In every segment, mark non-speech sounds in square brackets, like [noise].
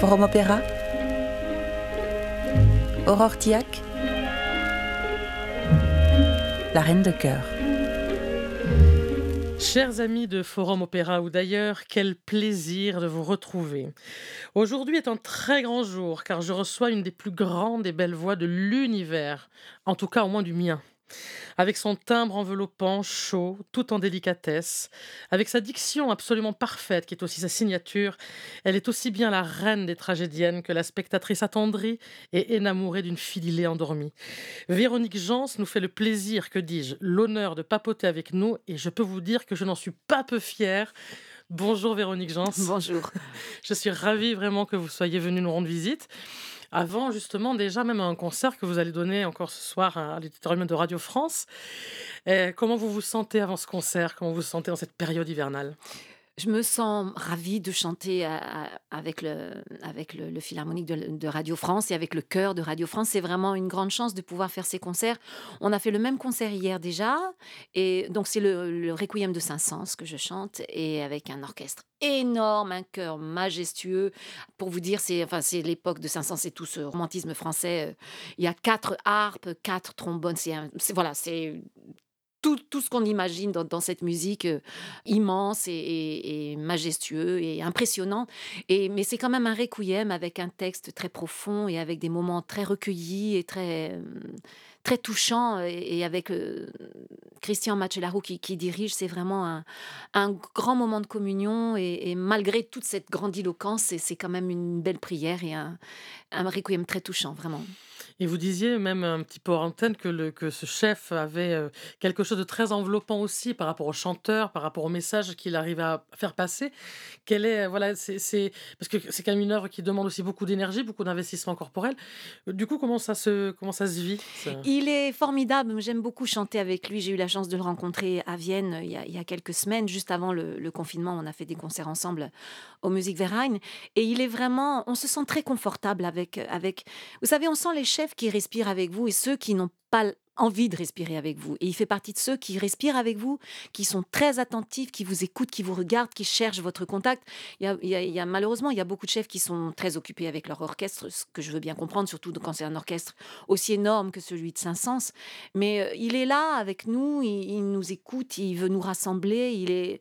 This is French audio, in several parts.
Forum Opéra Aurore Tiac La Reine de Cœur. Chers amis de Forum Opéra ou d'ailleurs, quel plaisir de vous retrouver. Aujourd'hui est un très grand jour car je reçois une des plus grandes et belles voix de l'univers, en tout cas au moins du mien. Avec son timbre enveloppant, chaud, tout en délicatesse, avec sa diction absolument parfaite qui est aussi sa signature, elle est aussi bien la reine des tragédiennes que la spectatrice attendrie et énamourée d'une fidélée endormie. Véronique Jans nous fait le plaisir, que dis-je, l'honneur de papoter avec nous et je peux vous dire que je n'en suis pas peu fière. Bonjour Véronique Jans. Bonjour. [laughs] Je suis ravie vraiment que vous soyez venue nous rendre visite avant justement déjà même un concert que vous allez donner encore ce soir à l'éditorial de Radio France. comment vous vous sentez avant ce concert? Comment vous vous sentez dans cette période hivernale? Je me sens ravie de chanter avec le, avec le, Philharmonique de, Radio France et avec le chœur de Radio France. C'est vraiment une grande chance de pouvoir faire ces concerts. On a fait le même concert hier déjà. Et donc, c'est le, le Requiem de Saint-Saëns que je chante et avec un orchestre énorme, un chœur majestueux. Pour vous dire, c'est enfin, l'époque de Saint-Saëns, c'est tout ce romantisme français. Euh, il y a quatre harpes, quatre trombones. C'est voilà, c'est tout, ce qu'on imagine dans, cette musique euh, immense et, majestueux et impressionnant. Et, mais c'est quand même un requiem avec un texte très profond et avec des moments très recueillis et très, euh, très touchants. Et, avec euh, Christian Machelarou qui, dirige, c'est vraiment un, grand moment de communion. Et, malgré toute cette grandiloquence, c'est quand même une belle prière et un requiem très touchant, vraiment. Et vous disiez même un petit peu en antenne que, le, que ce chef avait euh, quelque chose de très enveloppant aussi par rapport au chanteur, par rapport au message qu'il arrive à faire passer. Quelle est, voilà, c'est, parce que c'est quand même une œuvre qui demande aussi beaucoup d'énergie, beaucoup d'investissement corporel. Du coup, comment ça se, comment ça se vit Il est formidable. J'aime beaucoup chanter avec lui. J'ai eu la chance de le rencontrer à Vienne euh, il y a, quelques semaines, juste avant le, confinement. On a fait des concerts ensemble au Musikverein. Et il est vraiment, on se sent très confortable avec, avec. Vous savez, on sent les chefs qui respirent avec vous et ceux qui n'ont pas envie de respirer avec vous. Et il fait partie de ceux qui respirent avec vous, qui sont très attentifs, qui vous écoutent, qui vous regardent, qui cherchent votre contact. Il y a, malheureusement, il y a beaucoup de chefs qui sont très occupés avec leur orchestre, ce que je veux bien comprendre, surtout quand c'est un orchestre aussi énorme que celui de Saint-Saëns. Mais euh, il est là avec nous, il, il, nous écoute, il veut nous rassembler, il est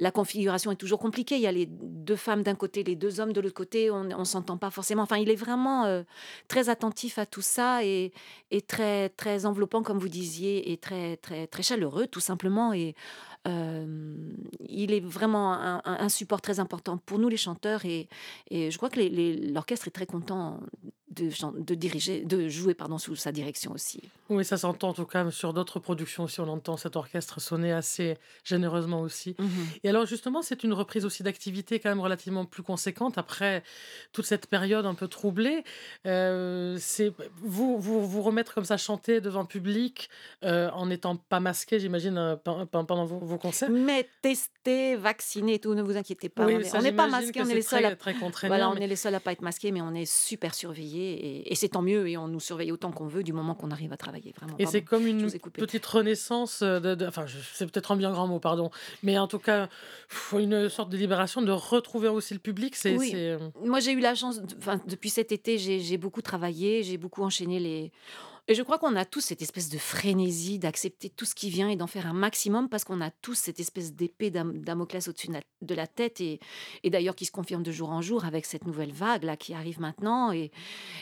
la configuration est toujours compliquée. Il y a les deux femmes d'un côté, les deux hommes de l'autre côté. On ne s'entend pas forcément. Enfin, il est vraiment euh, très attentif à tout ça et, très, très enveloppant, comme vous disiez, et très, très, très chaleureux, tout simplement. Et euh, il est vraiment un, support très important pour nous, les chanteurs. Et, je crois que l'orchestre est très content de, diriger, de jouer pardon, sous sa direction aussi. Oui, ça s'entend en tout cas sur d'autres productions aussi. On entend cet orchestre sonner assez généreusement aussi. Mhm. Et alors justement, c'est une reprise aussi d'activité quand même relativement plus conséquente après toute cette période un peu troublée. Euh, c'est vous, vous vous remettre comme ça chanter devant le public euh, en n'étant pas masqué, j'imagine, euh, pendant vos, concerts. Mais testé, vacciné, tout, ne vous inquiétez pas. on n'est pas masqué, on est les seuls à voilà, on est les seuls à pas être masqués, mais on est super surveillés et, c'est tant mieux et on nous surveille autant qu'on veut du moment qu'on arrive à travailler vraiment. Et c'est comme une petite renaissance, de, enfin c'est peut-être un bien grand mot, pardon, mais en tout cas une sorte de libération de retrouver aussi le public. C'est, oui. Euh, Moi j'ai eu la chance, depuis cet été j'ai beaucoup travaillé, j'ai beaucoup enchaîné les et je crois qu'on a tous cette espèce de frénésie d'accepter tout ce qui vient et d'en faire un maximum parce qu'on a tous cette espèce d'épée Damoclès au-dessus de la tête et, d'ailleurs qui se confirme de jour en jour avec cette nouvelle vague là qui arrive maintenant et,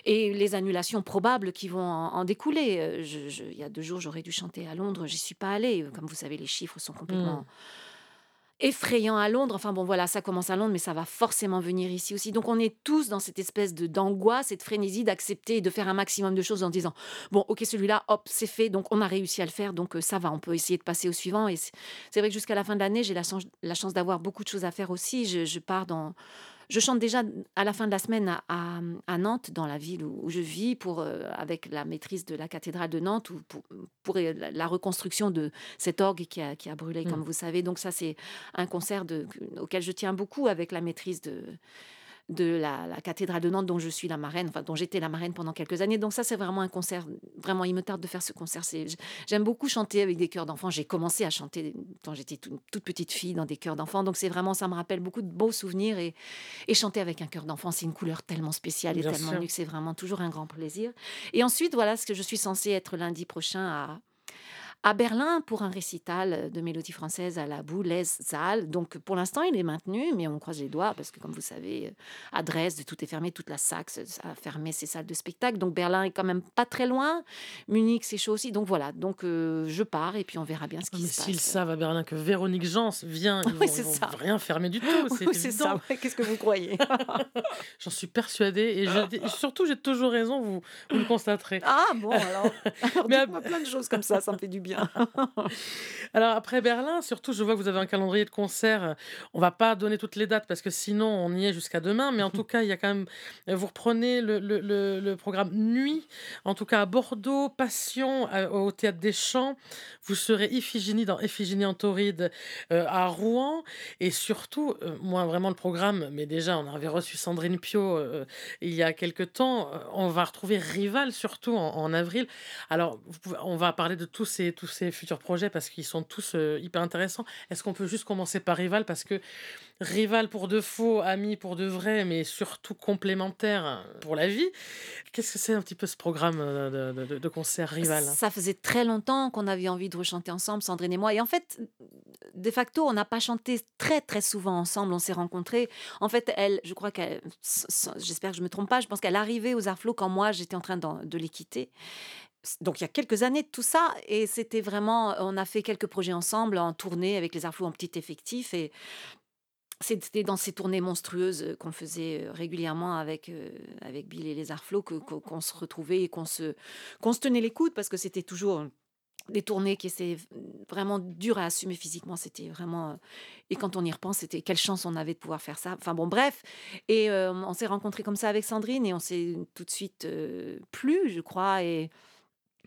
les annulations probables qui vont en, découler. Euh, il y a deux jours, j'aurais dû chanter à Londres, j'y suis pas allée. Comme vous savez, les chiffres sont complètement... Mmh effrayant à Londres. Enfin bon, voilà, ça commence à Londres, mais ça va forcément venir ici aussi. Donc on est tous dans cette espèce de d'angoisse, cette frénésie d'accepter et de faire un maximum de choses en disant bon, ok, celui-là, hop, c'est fait, donc on a réussi à le faire, donc euh, ça va, on peut essayer de passer au suivant. Et c'est vrai que jusqu'à la fin de l'année, j'ai la, la, chance d'avoir beaucoup de choses à faire aussi. je pars dans je chante déjà à la fin de la semaine à, Nantes, dans la ville où, je vis, pour, euh, avec la maîtrise de la cathédrale de Nantes, ou pour, pour la, reconstruction de cet orgue qui a, qui a brûlé, comme mmh. vous savez. Donc ça, c'est un concert de, auquel je tiens beaucoup avec la maîtrise de de la, la cathédrale de Nantes, dont je suis la marraine, enfin dont j'étais la marraine pendant quelques années. Donc ça, c'est vraiment un concert, vraiment, il me tarde de faire ce concert. J'aime beaucoup chanter avec des chœurs d'enfants. J'ai commencé à chanter quand j'étais toute, toute petite fille dans des chœurs d'enfants. Donc c'est vraiment, ça me rappelle beaucoup de beaux souvenirs. Et, et chanter avec un chœur d'enfant, c'est une couleur tellement spéciale et tellement unique. C'est vraiment toujours un grand plaisir. Et ensuite, voilà ce que je suis censée être lundi prochain à, à Berlin pour un récital de mélodie française à la Boulez Saal. Donc pour l'instant, il est maintenu, mais on croise les doigts parce que, comme vous savez, à Dresde, tout est fermé, toute la Saxe a fermé ses salles de spectacle. Donc Berlin est quand même pas très loin. Munich, c'est chaud aussi. Donc voilà, donc euh, je pars et puis on verra bien ce Ah, qui Mais se s'ils passe. savent à Berlin que Véronique Jans vient, [laughs] ils Oui, vont, rien fermer du tout. C'est [laughs] Oui, ça. Qu'est-ce que vous croyez? [laughs] J'en suis persuadée. Et je- surtout, j'ai toujours raison, vous, vous le constaterez. Ah bon, alors, alors Mais à- plein de choses comme ça, ça me fait du bien. [laughs] Alors après Berlin, surtout, je vois que vous avez un calendrier de concerts. On va pas donner toutes les dates parce que sinon on y est jusqu'à demain. Mais en [laughs] tout cas, il y a quand même. Vous reprenez le, le- le- le programme Nuit, en tout cas à Bordeaux, Passion euh, au Théâtre des Champs. Vous serez Iphigénie dans Iphigénie en Tauride euh, à Rouen. Et surtout, euh, moi vraiment le programme, mais déjà on avait reçu Sandrine Pio il y a quelque temps. On va retrouver Rival surtout en, en avril. Alors, on va parler de tous ces, tous ces futurs projets parce qu'ils sont tous euh, hyper intéressants. Est-ce qu'on peut juste commencer par Rival? Parce que Rival pour de faux, ami pour de vrai, mais surtout complémentaire pour la vie. Qu'est-ce que c'est un petit peu ce programme euh, de, de- de concert Rival? Ça faisait très longtemps qu'on avait envie de rechanter ensemble, Sandrine et moi. Et en fait, de facto, on n'a pas chanté très très souvent ensemble. On s'est rencontrés. En fait, elle, je crois qu'elle, j'espère que je me trompe pas. Je pense qu'elle arrivait aux Arts Flots quand moi j'étais en train de les quitter. Donc il y a quelques années de tout ça et c'était vraiment, on a fait quelques projets ensemble en tournée avec les Arts Flots en petit effectif et c'était dans ces tournées monstrueuses qu'on faisait régulièrement avec, avec Bill et les Arflots qu'on se retrouvait et qu'on se, qu'on se tenait les coudes parce que c'était toujours des tournées qui étaient vraiment dures à assumer physiquement. C'était vraiment. Et quand on y repense, c'était quelle chance on avait de pouvoir faire ça. Enfin bon, bref. Et on s'est rencontrés comme ça avec Sandrine et on s'est tout de suite plu, je crois. Et.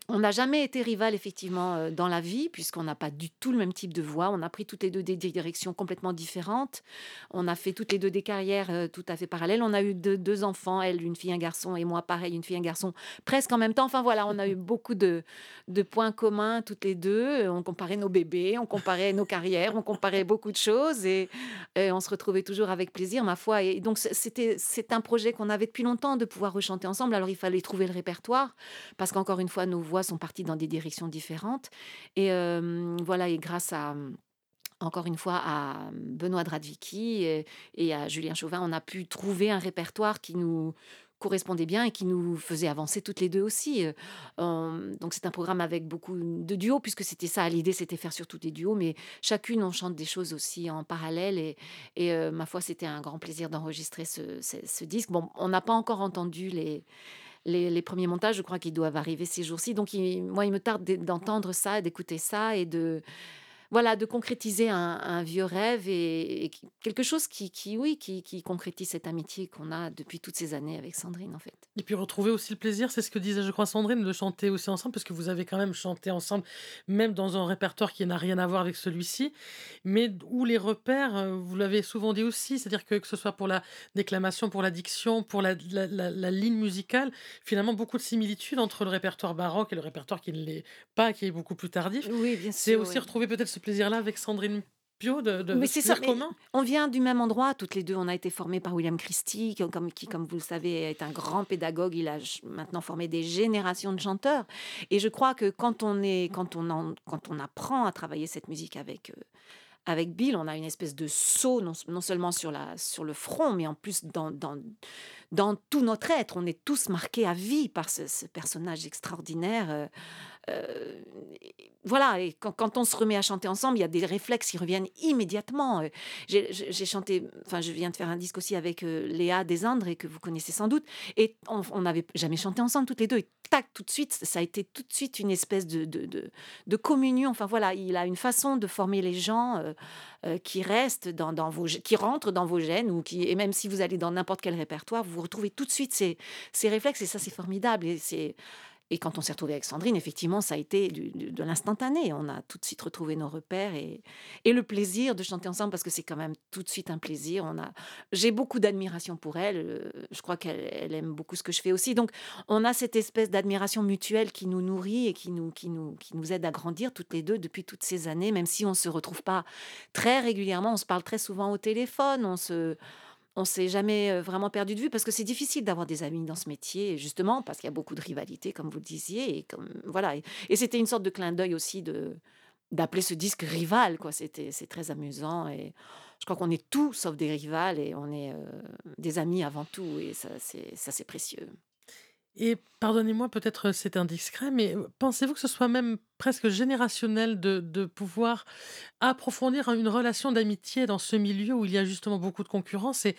On n'a jamais été rival effectivement euh, dans la vie puisqu'on n'a pas du tout le même type de voix. On a pris toutes les deux des directions complètement différentes. On a fait toutes les deux des carrières euh, tout à fait parallèles. On a eu deux, enfants, elle une fille un garçon et moi pareil une fille un garçon presque en même temps. Enfin voilà, on a eu beaucoup de, de points communs toutes les deux. On comparait nos bébés, on comparait nos carrières, on comparait beaucoup de choses et, on se retrouvait toujours avec plaisir ma foi. Et donc c'était c'est un projet qu'on avait depuis longtemps de pouvoir rechanter ensemble. Alors il fallait trouver le répertoire parce qu'encore une fois nos sont parties dans des directions différentes. Et euh, voilà, et grâce à encore une fois à Benoît Dradvicki et, à Julien Chauvin, on a pu trouver un répertoire qui nous correspondait bien et qui nous faisait avancer toutes les deux aussi. Euh, donc c'est un programme avec beaucoup de duos, puisque c'était ça, l'idée c'était faire surtout des duos, mais chacune on chante des choses aussi en parallèle et, euh, ma foi c'était un grand plaisir d'enregistrer ce disque. Bon, on n'a pas encore entendu les, les, premiers montages, je crois qu'ils doivent arriver ces jours-ci. Donc, moi, il me tarde d'e- d'entendre ça, d'écouter ça et de, voilà, de concrétiser un, un vieux rêve et, quelque chose qui, qui oui, qui, qui concrétise cette amitié qu'on a depuis toutes ces années avec Sandrine, en fait. Et puis retrouver aussi le plaisir, c'est ce que disait, je crois, Sandrine, de chanter aussi ensemble, parce que vous avez quand même chanté ensemble, même dans un répertoire qui n'a rien à voir avec celui-ci, mais où les repères, euh, vous l'avez souvent dit aussi, c'est-à-dire que que ce soit pour la déclamation, pour la diction, pour la, la- la- la ligne musicale, finalement beaucoup de similitudes entre le répertoire baroque et le répertoire qui ne l'est pas, qui est beaucoup plus tardif. Oui, bien C'est sûr. aussi oui. retrouver peut-être ce plaisir-là avec Sandrine Pio, de, de Mais c'est ça, commun. On vient du même endroit, toutes les deux. On a été formés par William Christie, qui, comme, qui, comme vous le savez, est un grand pédagogue. Il a maintenant formé des générations de chanteurs. Et je crois que quand on, est, quand on, en- quand on apprend à travailler cette musique avec, euh, avec Bill, on a une espèce de saut, non, non seulement sur, la, sur le front, mais en plus dans, dans, dans tout notre être. On est tous marqués à vie par ce, ce personnage extraordinaire. euh, euh, voilà, et quand, on se remet à chanter ensemble, il y a des réflexes qui reviennent immédiatement. Euh, J'ai chanté, enfin, je viens de faire un disque aussi avec euh, Léa Desindres, et que vous connaissez sans doute, et on n'avait jamais chanté ensemble toutes les deux, et tac, tout de suite, ça a été tout de suite une espèce de, de, de, communion. Enfin voilà, il a une façon de former les gens qui restent dans, dans vos, qui rentrent dans vos gènes, ou qui, et même si vous allez dans n'importe quel répertoire, vous retrouvez tout de suite ces, ces réflexes, et ça c'est formidable. Et c'est et quand on s'est retrouvé avec Sandrine, effectivement, ça a été de l'instantané. On a tout de suite retrouvé nos repères et, le plaisir de chanter ensemble parce que c'est quand même tout de suite un plaisir. On a, j'ai beaucoup d'admiration pour elle. Euh, je crois qu'elle aime beaucoup ce que je fais aussi. Donc, on a cette espèce d'admiration mutuelle qui nous nourrit et qui nous aide à grandir toutes les deux depuis toutes ces années, même si on se retrouve pas très régulièrement. On se parle très souvent au téléphone. On se on s'est jamais vraiment perdu de vue parce que c'est difficile d'avoir des amis dans ce métier, justement parce qu'il y a beaucoup de rivalité, comme vous le disiez, et comme voilà. Et, c'était une sorte de clin d'œil aussi de d'appeler ce disque rival, quoi. C'était c'est très amusant et je crois qu'on est tout sauf des rivales et on est des amis avant tout et ça c'est ça c'est précieux. Et pardonnez-moi, peut-être c'est indiscret, mais pensez-vous que ce soit même presque générationnel de, de pouvoir approfondir une relation d'amitié dans ce milieu où il y a justement beaucoup de concurrence et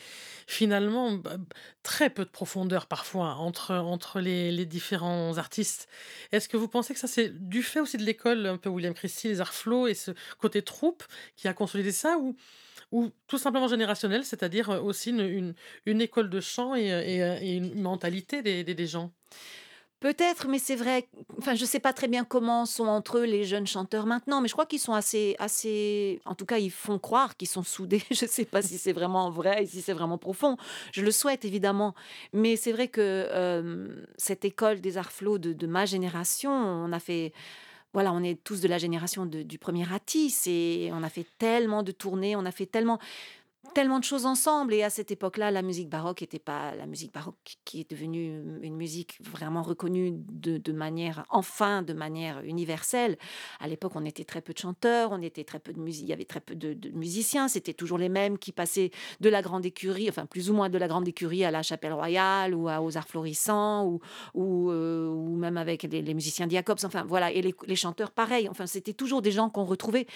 finalement bah, très peu de profondeur parfois entre, entre les, les différents artistes. Est-ce que vous pensez que ça c'est du fait aussi de l'école un peu William Christie, les arts flots et ce côté troupe qui a consolidé ça ou ou tout simplement générationnel, c'est-à-dire aussi une, une, école de chant et, et, une mentalité des, des, gens? Peut-être, mais c'est vrai. Enfin, je sais pas très bien comment sont entre eux les jeunes chanteurs maintenant, mais je crois qu'ils sont assez, assez. En tout cas, ils font croire qu'ils sont soudés. [laughs] Je sais pas si c'est vraiment vrai et si c'est vraiment profond. Je le souhaite évidemment, mais c'est vrai que cette école des arts flots de ma génération, on a fait voilà, on est tous de la génération du premier Atis et on a fait tellement de tournées, on a fait tellement tellement de choses ensemble. Et à cette époque-là, la musique baroque n'était pas la musique baroque qui est devenue une musique vraiment reconnue de, manière, enfin, de manière universelle. À l'époque, on était très peu de chanteurs, on était très peu de musique, il y avait très peu de, musiciens. C'était toujours les mêmes qui passaient de la grande écurie, enfin plus ou moins de la grande écurie à la chapelle royale ou aux arts florissants ou, ou, euh, ou même avec les, musiciens Jacobs. Enfin voilà, et les, les chanteurs pareil. Enfin, c'était toujours des gens qu'on retrouvait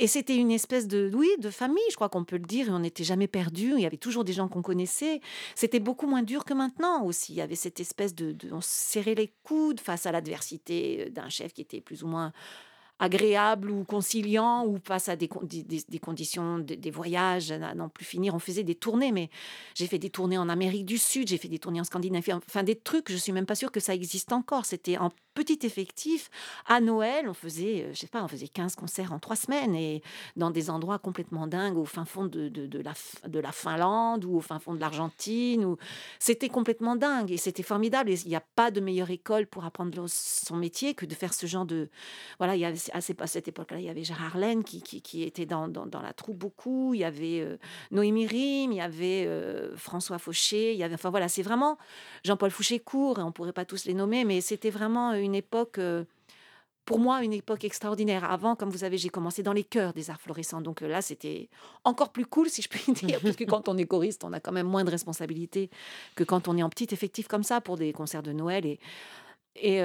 et c'était une espèce de, oui, de famille, je crois qu'on peut le dire, et on n'était jamais perdu. Il y avait toujours des gens qu'on connaissait. C'était beaucoup moins dur que maintenant aussi. Il y avait cette espèce de, de on serrait les coudes face à l'adversité euh, d'un chef qui était plus ou moins agréable ou conciliant ou face à des, conditions, des, voyages à n'en plus finir. On faisait des tournées, mais j'ai fait des tournées en Amérique du Sud, j'ai fait des tournées en Scandinavie, enfin des trucs, je suis même pas sûre que ça existe encore. C'était en petit effectif. À Noël, on faisait, euh, je sais pas, on faisait 15 concerts en trois semaines et dans des endroits complètement dingues, au fin fond de, de, la, de la Finlande ou au fin fond de l'Argentine. Ou... C'était complètement dingue et c'était formidable. il n'y a pas de meilleure école pour apprendre son métier que de faire ce genre de... Voilà, il y avait, à cette époque-là, il y avait Gérard Laine qui, qui, qui était dans, dans, dans, la troupe beaucoup. Il y avait euh, Noémie Rim, il y avait euh, François Fauché. Il y avait, enfin voilà, c'est vraiment Jean-Paul Fouché-Court, on ne pourrait pas tous les nommer, mais c'était vraiment une époque, euh, pour moi, une époque extraordinaire. Avant, comme vous savez, j'ai commencé dans les chœurs des arts florissants. Donc là, c'était encore plus cool, si je puis [laughs] dire, [laughs] parce que quand on est choriste, on a quand même moins de responsabilités que quand on est en petit effectif comme ça pour des concerts de Noël. Et, et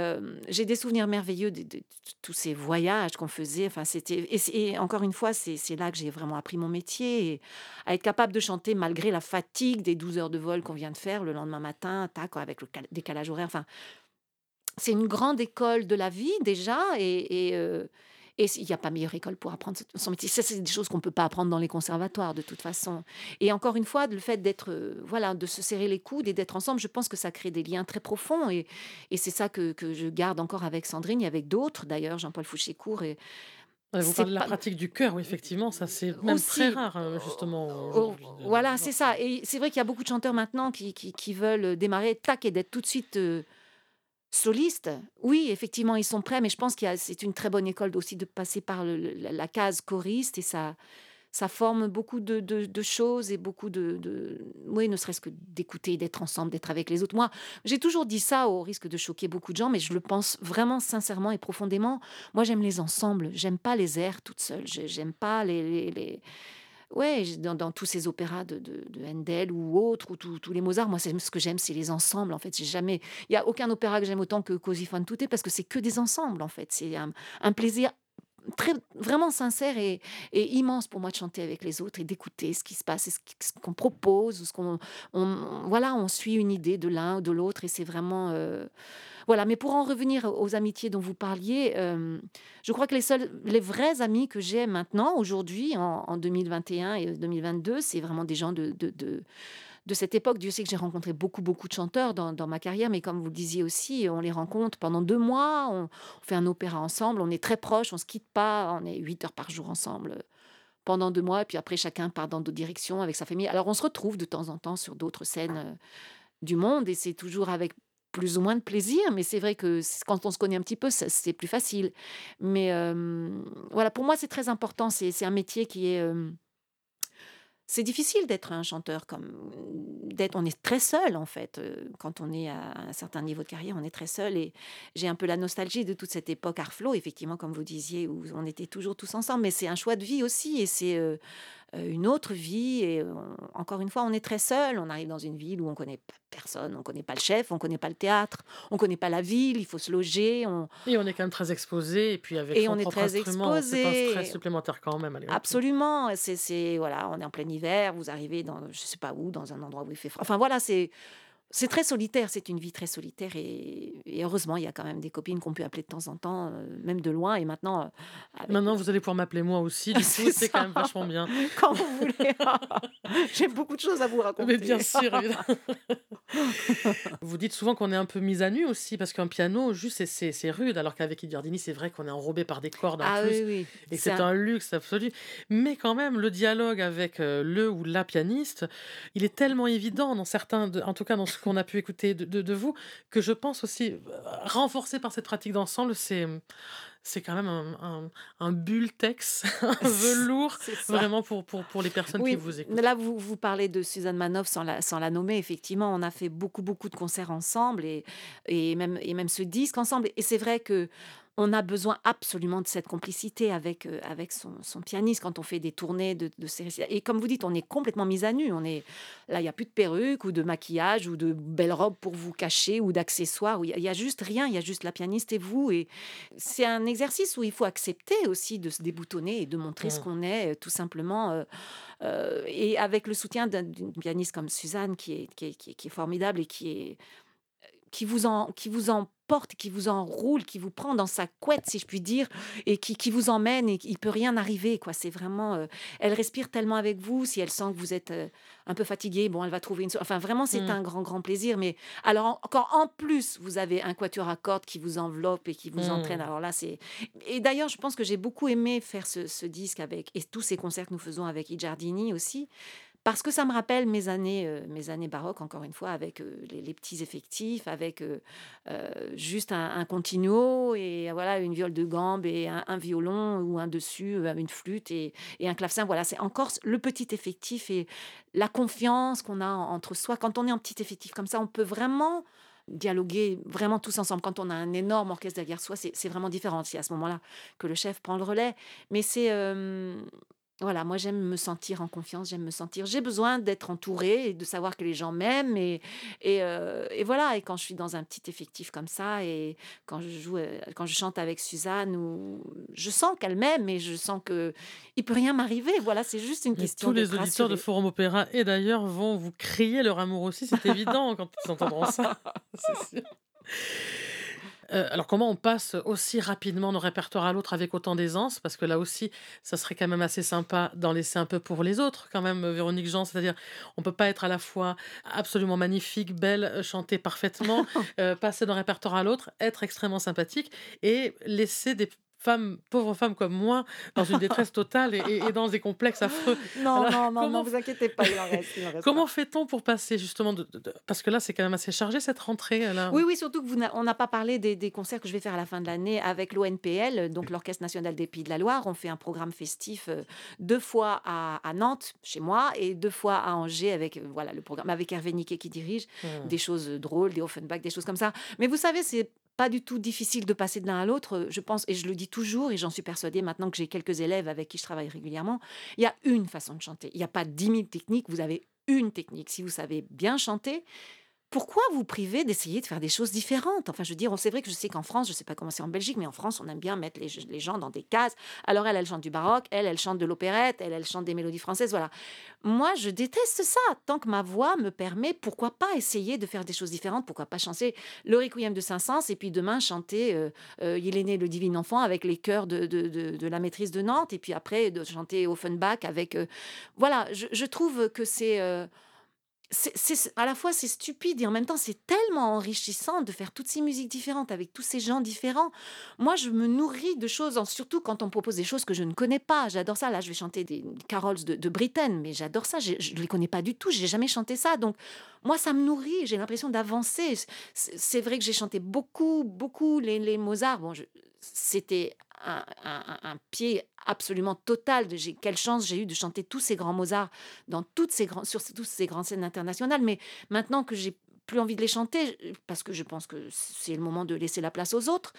j'ai des souvenirs merveilleux de, tous ces voyages qu'on faisait. Enfin, c'était et, encore une fois, c'est là que j'ai vraiment appris mon métier à être capable de chanter malgré la fatigue des 12 heures de vol qu'on vient de faire le lendemain matin, tac, avec le décalage horaire. Enfin, c'est une grande école de la vie déjà et, et il n'y a pas meilleure école pour apprendre son métier. Ça, c'est des choses qu'on ne peut pas apprendre dans les conservatoires de toute façon. Et encore une fois, le fait d'être, euh, voilà, de se serrer les coudes et d'être ensemble, je pense que ça crée des liens très profonds. Et, et c'est ça que, que, je garde encore avec Sandrine et avec d'autres, d'ailleurs, Jean-Paul Fouché-Court. Et, vous parlez de la pratique du cœur, oui, effectivement, ça c'est même très rare, hein, justement. Oh, voilà, c'est ça. Et c'est vrai qu'il y a beaucoup de chanteurs maintenant qui, qui, qui veulent démarrer, tac, et d'être tout de suite euh, Soliste, oui, effectivement, ils sont prêts, mais je pense que c'est une très bonne école aussi de passer par la, case choriste et ça, ça forme beaucoup de, choses et beaucoup de, oui, ne serait-ce que d'écouter, d'être ensemble, d'être avec les autres. Moi, j'ai toujours dit ça au risque de choquer beaucoup de gens, mais je le pense vraiment sincèrement et profondément. Moi, j'aime les ensembles, j'aime pas les airs toutes seules, j'aime pas les ouais, dans, tous ces opéras de, de, Handel ou autres, ou tous les Mozart, moi, ce que j'aime, c'est les ensembles. En fait, j'ai jamais, il y a aucun opéra que j'aime autant que Così fan tutte parce que c'est que des ensembles. En fait, c'est un, plaisir très vraiment sincère et, immense pour moi de chanter avec les autres et d'écouter ce qui se passe, ce qu'on propose, ce qu'on, voilà, on suit une idée de l'un ou de l'autre et c'est vraiment euh, voilà, mais pour en revenir aux amitiés dont vous parliez, euh, je crois que les seuls, les vrais amis que j'ai maintenant, aujourd'hui, en, 2021 et 2022, c'est vraiment des gens de, de cette époque. Dieu sait que j'ai rencontré beaucoup, beaucoup de chanteurs dans, ma carrière, mais comme vous le disiez aussi, on les rencontre pendant deux mois, on, fait un opéra ensemble, on est très proches, on se quitte pas, on est huit heures par jour ensemble euh, pendant deux mois, et puis après chacun part dans d'autres directions avec sa famille. Alors on se retrouve de temps en temps sur d'autres scènes euh, du monde, et c'est toujours avec plus ou moins de plaisir, mais c'est vrai que quand on se connaît un petit peu, c'est plus facile. Mais euh, voilà, pour moi, c'est très important. C'est un métier qui est... c'est difficile d'être un chanteur comme d'être on est très seul en fait euh, quand on est à un certain niveau de carrière on est très seul et j'ai un peu la nostalgie de toute cette époque Arflo effectivement comme vous disiez où on était toujours tous ensemble mais c'est un choix de vie aussi et c'est euh, une autre vie et euh, on- encore une fois on est très seul on arrive dans une ville où on connaît pas personne on connaît pas le chef on connaît pas le théâtre on connaît pas la ville il faut se loger on, Et on est quand même très exposé, et puis avec Et son on est propre très instrument, c'est un stress supplémentaire quand même. Absolument, c'est c'est voilà, on est en plein hiver, vous arrivez dans je sais pas où, dans un endroit où il fait froid. Enfin voilà, c'est c'est très solitaire, c'est une vie très solitaire et, et heureusement il y a quand même des copines qu'on peut appeler de temps en temps, euh, même de loin et maintenant euh, avec- Maintenant, vous allez pouvoir m'appeler moi aussi, du [laughs] coup, C'est quand même vachement bien. [laughs] quand vous voulez. [laughs] J'ai beaucoup de choses à vous raconter. Mais bien sûr. Vous dites souvent qu'on est un peu mis à nu aussi, parce qu'un piano, juste, c'est- rude, alors qu'avec il Giardini, c'est vrai qu'on est enrobé par des cordes en Ah plus, oui oui. et C'est un- un luxe absolu. Mais quand même, le dialogue avec euh, le ou la pianiste, il est tellement évident dans certains, en tout cas dans ce qu'on a pu écouter de, de- de vous, que je pense aussi, euh, renforcé par cette pratique d'ensemble, c'est c'est quand même un, un, un bulletex, [laughs] un velours, vraiment pour, pour, pour les personnes qui vous écoutent. là, vous, vous parlez de Suzanne Manoff sans la, sans la nommer. Effectivement, on a fait beaucoup, beaucoup de concerts ensemble et, et, même, et même ce disque ensemble. Et c'est vrai que on a besoin absolument de cette complicité avec, euh, avec son, son pianiste quand on fait des tournées de, de ces. Et comme vous dites, on est complètement mis à nu. On est, là, il n'y a plus de perruque ou de maquillage ou de belles robes pour vous cacher ou d'accessoires. Il n'y a, juste rien. Il y a juste la pianiste et vous. Et c'est un exercice où il faut accepter aussi de se déboutonner et de montrer ce Mm. qu'on est, tout simplement. euh, euh, et avec le soutien d'un- d'une pianiste comme Suzanne, qui est, qui est, qui est- qui est formidable et qui est qui vous en qui vous emporte, qui vous enroule, qui vous prend dans sa couette, si je puis dire, et qui, qui vous emmène et il peut rien arriver quoi. C'est vraiment, euh, elle respire tellement avec vous. Si elle sent que vous êtes euh, un peu fatigué, bon, elle va trouver une. Enfin, vraiment, c'est Mm. un grand grand plaisir. Mais alors en- quand en plus vous avez un quatuor à cordes qui vous enveloppe et qui vous entraîne, alors là c'est. Et d'ailleurs, je pense que j'ai beaucoup aimé faire ce, ce disque avec et tous ces concerts que nous faisons avec I Giardini aussi. Parce que ça me rappelle mes années, euh, mes années baroques, encore une fois, avec euh, les, petits effectifs, avec euh, juste un, continuo et voilà une viole de gambe et un, violon ou un dessus, une flûte et, un clavecin. Voilà, c'est encore le petit effectif et la confiance qu'on a en- entre soi. Quand on est en petit effectif comme ça, on peut vraiment dialoguer vraiment tous ensemble. Quand on a un énorme orchestre derrière soi, c'est vraiment différent. C'est à ce moment-là que le chef prend le relais. Mais c'est... voilà, moi j'aime me sentir en confiance, j'aime me sentir. J'ai besoin d'être entourée et de savoir que les gens m'aiment. Et, et, euh, et voilà, et quand je suis dans un petit effectif comme ça, et quand je joue, euh, quand je chante avec Suzanne, ou, je sens qu'elle m'aime et je sens que il peut rien m'arriver. Voilà, c'est juste une Mais question tous les auditeurs de. Forum Opéra et d'ailleurs vont vous crier leur amour aussi, c'est évident quand ils entendront ça. [laughs] c'est sûr. Euh, alors comment on passe aussi rapidement d'un répertoire à l'autre avec autant d'aisance? Parce que là aussi, ça serait quand même assez sympa d'en laisser un peu pour les autres, quand même, Véronique Jean. C'est-à-dire, on peut pas être à la fois absolument magnifique, belle, chanter parfaitement, [laughs] euh, passer d'un répertoire à l'autre, être extrêmement sympathique et laisser des femmes, pauvres femmes comme moi, dans une détresse totale et, et- et dans des complexes affreux. [laughs] Non, Alors, non, non, comment non, vous inquiétez pas, il en reste. il en reste Comment fait-on pour passer justement de, de- de- parce que là c'est quand même assez chargé cette rentrée là. Oui, oui, surtout que vous on n'a pas parlé des, des concerts que je vais faire à la fin de l'année avec l'ONPL, donc l'Orchestre national des Pays de la Loire. On fait un programme festif euh, deux fois à, à Nantes, chez moi, et deux fois à Angers avec euh, voilà le programme avec Hervé Niquet qui dirige. Hmm. des choses drôles, des Offenbach, des choses comme ça. Mais vous savez, c'est pas du tout difficile de passer de l'un à l'autre. Je pense, et je le dis toujours, et j'en suis persuadée maintenant que j'ai quelques élèves avec qui je travaille régulièrement, il y a une façon de chanter. Il n'y a pas dix mille techniques, vous avez une technique. Si vous savez bien chanter, pourquoi vous priver d'essayer de faire des choses différentes? Enfin, je veux dire, c'est vrai que je sais qu'en France, je ne sais pas comment c'est en Belgique, mais en France, on aime bien mettre les, gens dans des cases. Alors, elle, elle chante du baroque, elle, elle chante de l'opérette, elle, elle chante des mélodies françaises, voilà. Moi, je déteste ça. Tant que ma voix me permet, pourquoi pas essayer de faire des choses différentes? Pourquoi pas chanter le Requiem de Saint-Saëns et puis demain chanter euh, euh, Il est né le divin enfant avec les chœurs de, la maîtrise de Nantes et puis après de chanter Offenbach avec. euh, voilà, je trouve que c'est. C'est à la fois c'est stupide et en même temps c'est tellement enrichissant de faire toutes ces musiques différentes avec tous ces gens différents. Moi, je me nourris de choses, surtout quand on propose des choses que je ne connais pas. J'adore ça. Là, je vais chanter des carols de, de Britten, mais j'adore ça. Je ne les connais pas du tout. J'ai jamais chanté ça. Donc, moi, ça me nourrit. J'ai l'impression d'avancer. C'est vrai que j'ai chanté beaucoup, beaucoup les, les Mozart. Bon, c'était un, pied absolument total. De, quelle chance j'ai eu de chanter tous ces grands Mozart dans toutes ces sur toutes ces grandes scènes internationales. Mais maintenant que j'ai plus envie de les chanter, parce que je pense que c'est le moment de laisser la place aux autres,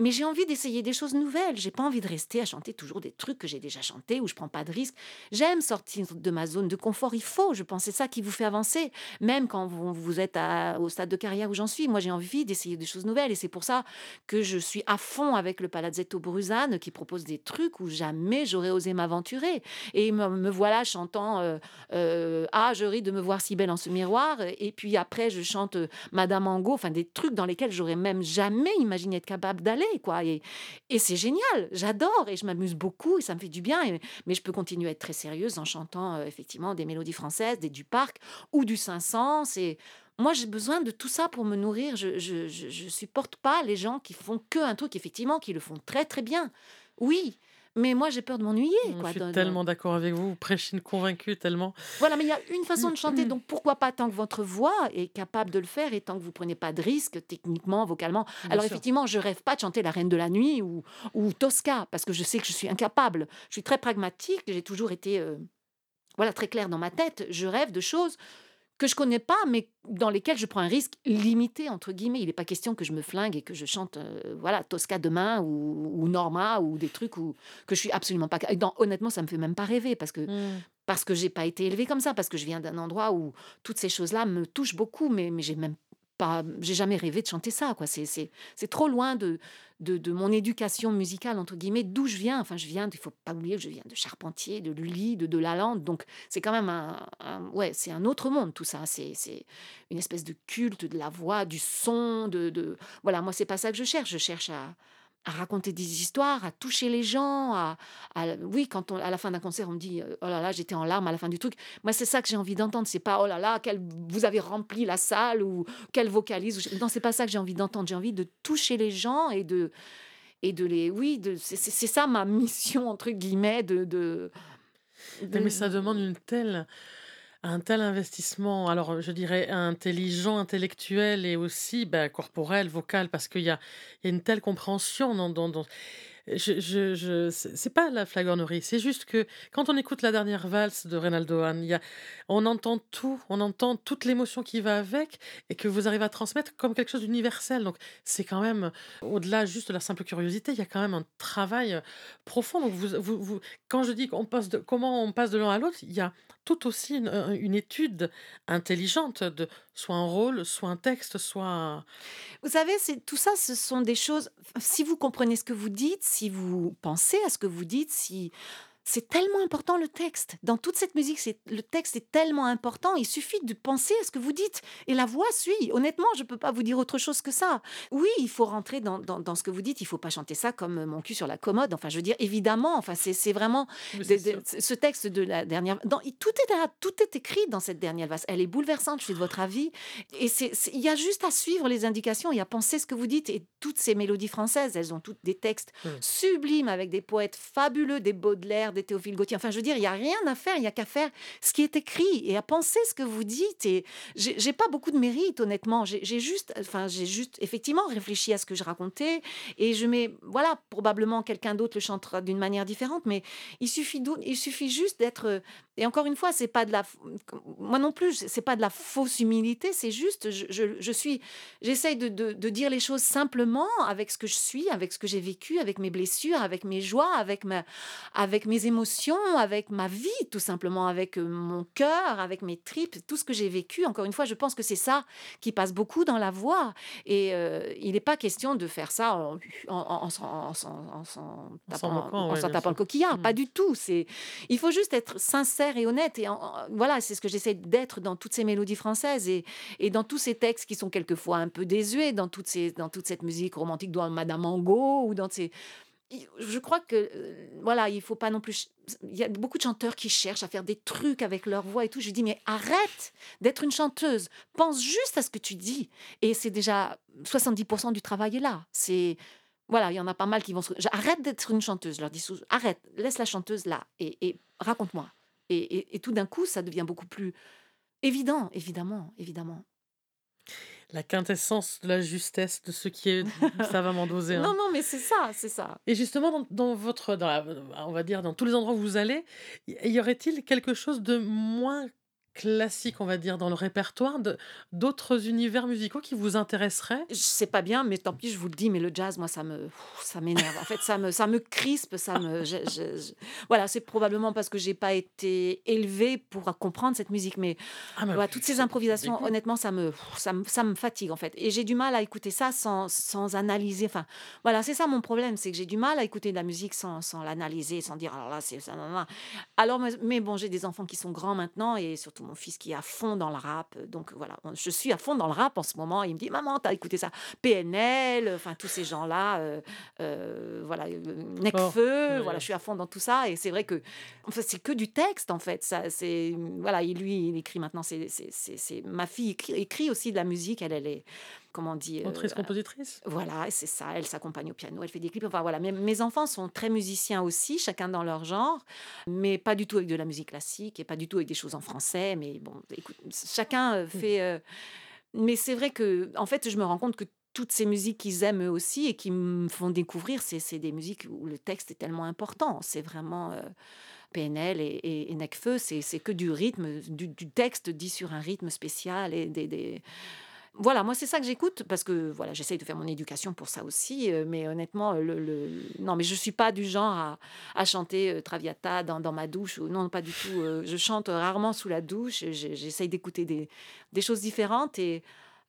mais j'ai envie d'essayer des choses nouvelles. J'ai pas envie de rester à chanter toujours des trucs que j'ai déjà chantés où je prends pas de risques. J'aime sortir de ma zone de confort. Il faut, je pense, c'est ça qui vous fait avancer. Même quand vous, vous êtes au stade de carrière où j'en suis, moi j'ai envie d'essayer des choses nouvelles et c'est pour ça que je suis à fond avec le Palazzetto Bruzane qui propose des trucs où jamais j'aurais osé m'aventurer. Et me, voilà chantant euh, euh, Ah, je ris de me voir si belle en ce miroir. Et puis après, je chante euh, Madame Angot, enfin des trucs dans lesquels j'aurais même jamais imaginé être capable d'aller quoi. Et, et c'est génial, j'adore et je m'amuse beaucoup et ça me fait du bien. mais je peux continuer à être très sérieuse en chantant euh, effectivement des mélodies françaises, des du parc ou du 500. C'est moi, j'ai besoin de tout ça pour me nourrir. Je, je, je, supporte pas les gens qui font que un truc, effectivement, qui le font très très bien. Oui, mais moi, j'ai peur de m'ennuyer. Mmh, je suis tellement d'accord avec vous. Vous prêchez une convaincue tellement. Voilà, mais il y a une façon de chanter. Donc pourquoi pas tant que votre voix est capable de le faire et tant que vous prenez pas de risques techniquement, vocalement. Alors effectivement, je rêve pas de chanter La Reine de la Nuit ou, ou Tosca parce que je sais que je suis incapable. Je suis très pragmatique. J'ai toujours été euh, voilà très clair dans ma tête. Je rêve de choses que je connais pas, mais dans lesquels je prends un risque limité, entre guillemets. Il n'est pas question que je me flingue et que je chante euh, voilà, Tosca demain ou, Norma ou des trucs où, que je suis absolument pas... Dans, honnêtement, ça me fait même pas rêver parce que, mmh. parce que j'ai pas été élevée comme ça, parce que je viens d'un endroit où toutes ces choses-là me touchent beaucoup, mais, mais j'ai même j'ai jamais rêvé de chanter ça, quoi. C'est trop loin de, de, mon éducation musicale, entre guillemets, d'où je viens. Enfin, je viens, il faut pas oublier je viens de Charpentier, de Lully, de, de Lalande. Donc, c'est quand même un, ouais, c'est un autre monde, tout ça. C'est, c'est une espèce de culte de la voix, du son, de, de... voilà. Moi, c'est pas ça que je cherche. Je cherche à, à raconter des histoires, à toucher les gens. À, oui, quand on, à la fin d'un concert, on me dit Oh là là, j'étais en larmes à la fin du truc. Moi, c'est ça que j'ai envie d'entendre. C'est pas Oh là là, quel, vous avez rempli la salle ou quelle vocalise. Non, c'est pas ça que j'ai envie d'entendre. J'ai envie de toucher les gens et de, et de les. Oui, de, c'est, ça ma [laughs] mission, entre guillemets, de. de, Mais ça demande une telle un tel investissement, alors je dirais intelligent, intellectuel et aussi bah, corporel, vocal, parce qu'il y a, y a une telle compréhension dans, dans, je, je, c'est pas la flagornerie, c'est juste que quand on écoute la dernière valse de Reynaldo Hahn, y a, on entend tout, on entend toute l'émotion qui va avec et que vous arrivez à transmettre comme quelque chose d'universel. Donc c'est quand même, au-delà juste de la simple curiosité, il y a quand même un travail profond. Donc vous, vous, vous- quand je dis qu'on passe de, comment on passe de l'un à l'autre, il y a tout aussi une, étude intelligente de soit un rôle, soit un texte, soit... Vous savez, c'est tout ça, ce sont des choses. Si vous comprenez ce que vous dites, si vous pensez à ce que vous dites, si c'est tellement important le texte. Dans toute cette musique, c'est le texte est tellement important. Il suffit de penser à ce que vous dites et la voix suit. Honnêtement, je ne peux pas vous dire autre chose que ça. Oui, il faut rentrer dans, dans, ce que vous dites. Il faut pas chanter ça comme mon cul sur la commode. Enfin, je veux dire, évidemment. Enfin, c'est vraiment ce texte de la dernière. Dans, tout est tout est écrit dans cette dernière valse. Elle est bouleversante. Je suis de votre avis. Et c'est il y a juste à suivre les indications et à penser ce que vous dites. Et toutes ces mélodies françaises, elles ont toutes des textes mmh. sublimes avec des poètes fabuleux, des Baudelaire des Théophile Gautier. Enfin, je veux dire, il n'y a rien à faire, il n'y a qu'à faire ce qui est écrit et à penser ce que vous dites. Et j'ai pas beaucoup de mérite, honnêtement. J'ai juste, enfin, j'ai juste effectivement réfléchi à ce que je racontais et je mets, voilà, probablement quelqu'un d'autre le chantera d'une manière différente, mais il suffit, il suffit juste d'être. Et encore une fois, c'est pas de la, moi non plus, c'est pas de la fausse humilité, c'est juste, je, je, suis, j'essaye de, de, de, dire les choses simplement avec ce que je suis, avec ce que j'ai vécu, avec mes blessures, avec mes joies, avec avec mes émotions, avec ma vie, tout simplement, avec euh, mon cœur, avec mes tripes, tout ce que j'ai vécu. Encore une fois, je pense que c'est ça qui passe beaucoup dans la voix. Et euh, il n'est pas question de faire ça en, en, s'en tapant, le coquillard. Pas mmh. du tout. C'est, il faut juste être sincère et honnête. Et voilà, c'est ce que j'essaie d'être dans toutes ces mélodies françaises et, et dans tous ces textes qui sont quelquefois un peu désuets, dans, toutes ces, dans toute cette musique romantique, dans Madame Angot ou dans ces je crois que euh, voilà, il faut pas non plus. Il y a beaucoup de chanteurs qui cherchent à faire des trucs avec leur voix et tout. Je dis mais arrête d'être une chanteuse. Pense juste à ce que tu dis. Et c'est déjà 70% du travail est là. C'est voilà, il y en a pas mal qui vont se. Arrête d'être une chanteuse. Je leur dis arrête, laisse la chanteuse là et, raconte-moi. Et, et tout d'un coup, ça devient beaucoup plus évident, évidemment, évidemment la quintessence de la justesse de ce qui est savamment dosé. Hein. Non, non, mais c'est ça, c'est ça. Et justement, dans, votre, dans on va dire, dans tous les endroits où vous allez, y aurait-il quelque chose de moins classique, on va dire, dans le répertoire d'autres univers musicaux qui vous intéresseraient? Je sais pas bien, mais tant pis, je vous le dis, mais le jazz, moi, ça me, ça m'énerve. En fait, ça me, ça me crispe, ça me, voilà, c'est probablement parce que j'ai pas été élevée pour comprendre cette musique, mais ah, voilà, toutes ces improvisations, honnêtement, ça me, ça me, ça me fatigue en fait, et j'ai du mal à écouter ça sans, sans analyser. Enfin, voilà, c'est ça mon problème, c'est que j'ai du mal à écouter de la musique sans, sans l'analyser, sans dire alors là, c'est ça. Alors, mais bon, j'ai des enfants qui sont grands maintenant et surtout mon fils qui est à fond dans le rap. Donc voilà, je suis à fond dans le rap en ce moment. Il me dit Maman, t'as écouté ça PNL, enfin tous ces gens-là, euh, euh, voilà, euh, Necfeu, oh, voilà, je suis à fond dans tout ça. Et c'est vrai que enfin, c'est que du texte en fait. Ça, c'est voilà, et lui, il écrit maintenant. C'est, c'est, ma fille écrit, aussi de la musique. Elle, elle est comment on dit Autrice, compositrice. Voilà, c'est ça. Elle s'accompagne au piano, elle fait des clips. Enfin voilà, mes, mes, enfants sont très musiciens aussi, chacun dans leur genre, mais pas du tout avec de la musique classique et pas du tout avec des choses en français. Mais bon, écoute, chacun mmh. fait. mais c'est vrai que, en fait, je me rends compte que toutes ces musiques qu'ils aiment eux aussi et qui me font découvrir, c'est des musiques où le texte est tellement important. C'est vraiment. PNL et, et, Necfeu, c'est que du rythme, du, texte dit sur un rythme spécial et des voilà, moi c'est ça que j'écoute parce que voilà, j'essaye de faire mon éducation pour ça aussi. Euh, mais honnêtement, le, non, mais je suis pas du genre à, chanter euh, Traviata dans, dans, ma douche. Ou, non, pas du tout. Euh, je chante rarement sous la douche. J'essaye d'écouter des, des choses différentes et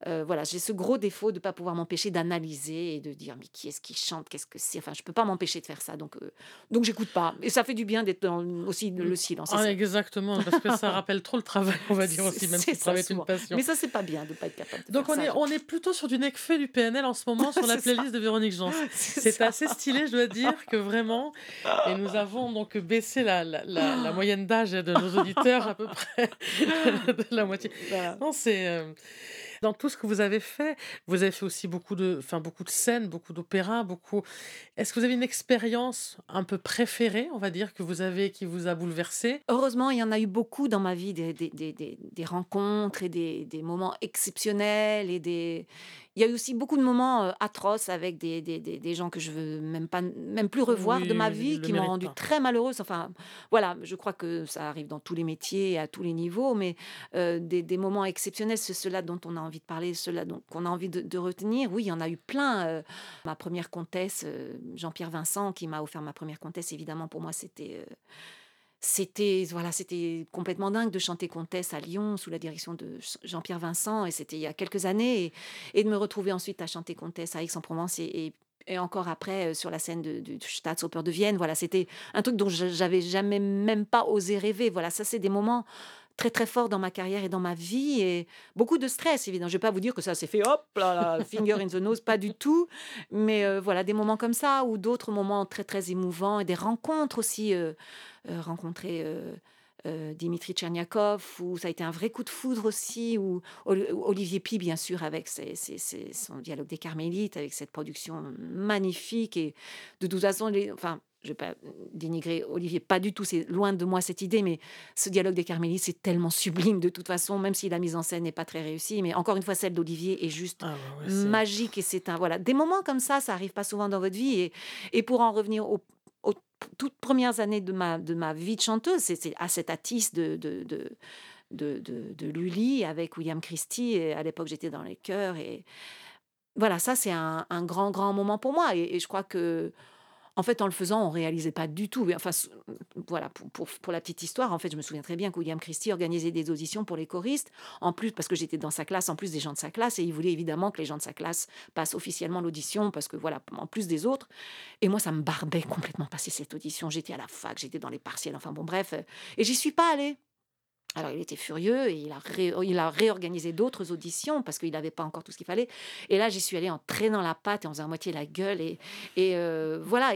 euh, voilà, j'ai ce gros défaut de ne pas pouvoir m'empêcher d'analyser et de dire mais qui est-ce qui chante, qu'est-ce que c'est? Enfin, je peux pas m'empêcher de faire ça, donc euh, donc j'écoute pas. Et ça fait du bien d'être dans aussi le silence. Ah, exactement, parce que ça rappelle trop le travail, on va dire aussi, même si le travail est une passion. Mais ça c'est pas bien de pas être capable. De donc on est on est plutôt sur du Necfeu du PNL en ce moment sur [laughs] la playlist de Véronique Jean. [laughs] C'est assez stylé, je dois dire que vraiment. Et nous avons donc baissé la, la, la, [gasps] moyenne d'âge de nos auditeurs à peu près [laughs] de la moitié. Non, c'est euh, dans tout ce que vous avez fait, vous avez fait aussi beaucoup de, enfin, beaucoup de scènes, beaucoup d'opéras, beaucoup. Est-ce que vous avez une expérience un peu préférée, on va dire, que vous avez, qui vous a bouleversé? Heureusement, il y en a eu beaucoup dans ma vie, des, des, des, des rencontres et des, des moments exceptionnels et des, il y a eu aussi beaucoup de moments atroces avec des, des, des, gens que je veux même pas même plus revoir de ma vie, qui m'ont rendu très malheureuse. Enfin, voilà, je crois que ça arrive dans tous les métiers, à tous les niveaux, mais des, des, moments exceptionnels, c'est cela dont on a envie de parler, cela qu'on a envie de, retenir. Oui, il y en a eu plein. ma première comtesse, Jean-Pierre Vincent, qui m'a offert ma première comtesse, évidemment, pour moi, c'était c'était voilà, c'était complètement dingue de chanter Comtesse à Lyon sous la direction de Jean-Pierre Vincent et c'était il y a quelques années et, de me retrouver ensuite à chanter Comtesse à Aix-en-Provence et, et, encore après euh, sur la scène de, de Staatsoper de Vienne. Voilà, c'était un truc dont j'avais jamais même pas osé rêver. Voilà, ça c'est des moments très très forts dans ma carrière et dans ma vie et beaucoup de stress évidemment. Je vais pas vous dire que ça s'est fait hop là, finger in the nose, pas du tout. Mais euh, voilà des moments comme ça ou d'autres moments très très émouvants et des rencontres aussi. Euh, euh, rencontrer Dimitri Tcherniakov, où ça a été un vrai coup de foudre aussi, ou Olivier Pi, bien sûr, avec son dialogue des Carmélites, avec cette production magnifique. Et de toute façon, les, enfin, je ne vais pas dénigrer Olivier, pas du tout, c'est loin de moi cette idée, mais ce dialogue des Carmélites, c'est tellement sublime de toute façon, même si la mise en scène n'est pas très réussie, mais encore une fois, celle d'Olivier est juste ah magique et c'est un, voilà, des moments comme ça, ça arrive pas souvent dans votre vie et, et pour en revenir aux, toutes premières années de ma, de ma vie de chanteuse, c'est à cette attisse de, de, de de, de, de, Lully avec William Christie. Et à l'époque, j'étais dans les chœurs. Et voilà, ça, c'est un, un, grand, grand moment pour moi. et je crois que en fait, en le faisant, on réalisait pas du tout. Enfin, voilà, pour, pour, la petite histoire, en fait, je me souviens très bien que William Christie organisait des auditions pour les choristes, en plus, parce que j'étais dans sa classe, en plus des gens de sa classe, et il voulait évidemment que les gens de sa classe passent officiellement l'audition, parce que voilà, en plus des autres. Et moi, ça me barbait complètement passer cette audition. J'étais à la fac, j'étais dans les partiels, enfin bon, bref. Et j'y suis pas allée. Alors, il était furieux et il a, il a réorganisé d'autres auditions parce qu'il n'avait pas encore tout ce qu'il fallait. Et là, j'y suis allée en traînant la patte et en faisant moitié la gueule. Et, et euh, voilà.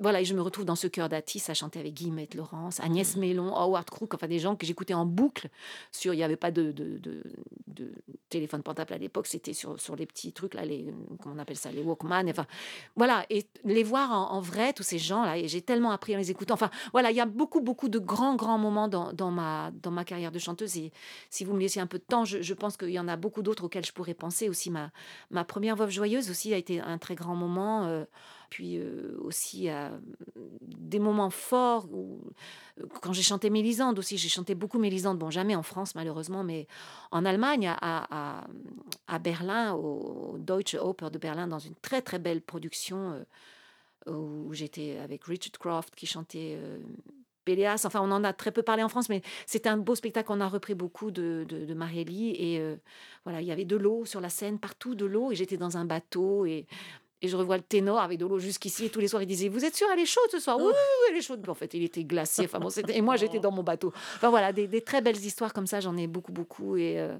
Voilà, et je me retrouve dans ce cœur d'Atis à chanter avec Guillemette Laurence, Agnès mmh. Mélon, Howard Crook, enfin des gens que j'écoutais en boucle. Sur, il n'y avait pas de, de, de, téléphone portable à l'époque, c'était sur, sur les petits trucs là, les, comment on appelle ça, les Walkman. Enfin, voilà, et les voir en, vrai, tous ces gens là, et j'ai tellement appris en les écoutant. Enfin, voilà, il y a beaucoup, beaucoup de grands, grands moments dans, dans, ma, dans ma carrière de chanteuse. Et si vous me laissez un peu de temps, je, je pense qu'il y en a beaucoup d'autres auxquels je pourrais penser. Aussi, ma, ma première voix joyeuse aussi a été un très grand moment. Euh, puis aussi à des moments forts où, quand j'ai chanté Mélisande aussi, j'ai chanté beaucoup Mélisande, bon jamais en France malheureusement, mais en Allemagne, à, à, Berlin, au Deutsche Oper de Berlin, dans une très très belle production où j'étais avec Richard Croft qui chantait Péléas. Enfin, on en a très peu parlé en France, mais c'était un beau spectacle. On a repris beaucoup de, de, Marielli. Et voilà, il y avait de l'eau sur la scène, partout de l'eau. Et j'étais dans un bateau. Et et je revois le ténor avec de l'eau jusqu'ici. Et tous les soirs, il disait Vous êtes sûr, elle est chaude ce soir? Oui, oui, elle est chaude. en fait, il était glacé. Enfin, bon, et moi, j'étais dans mon bateau. Enfin, voilà, des, très belles histoires comme ça, j'en ai beaucoup, beaucoup. Et, euh,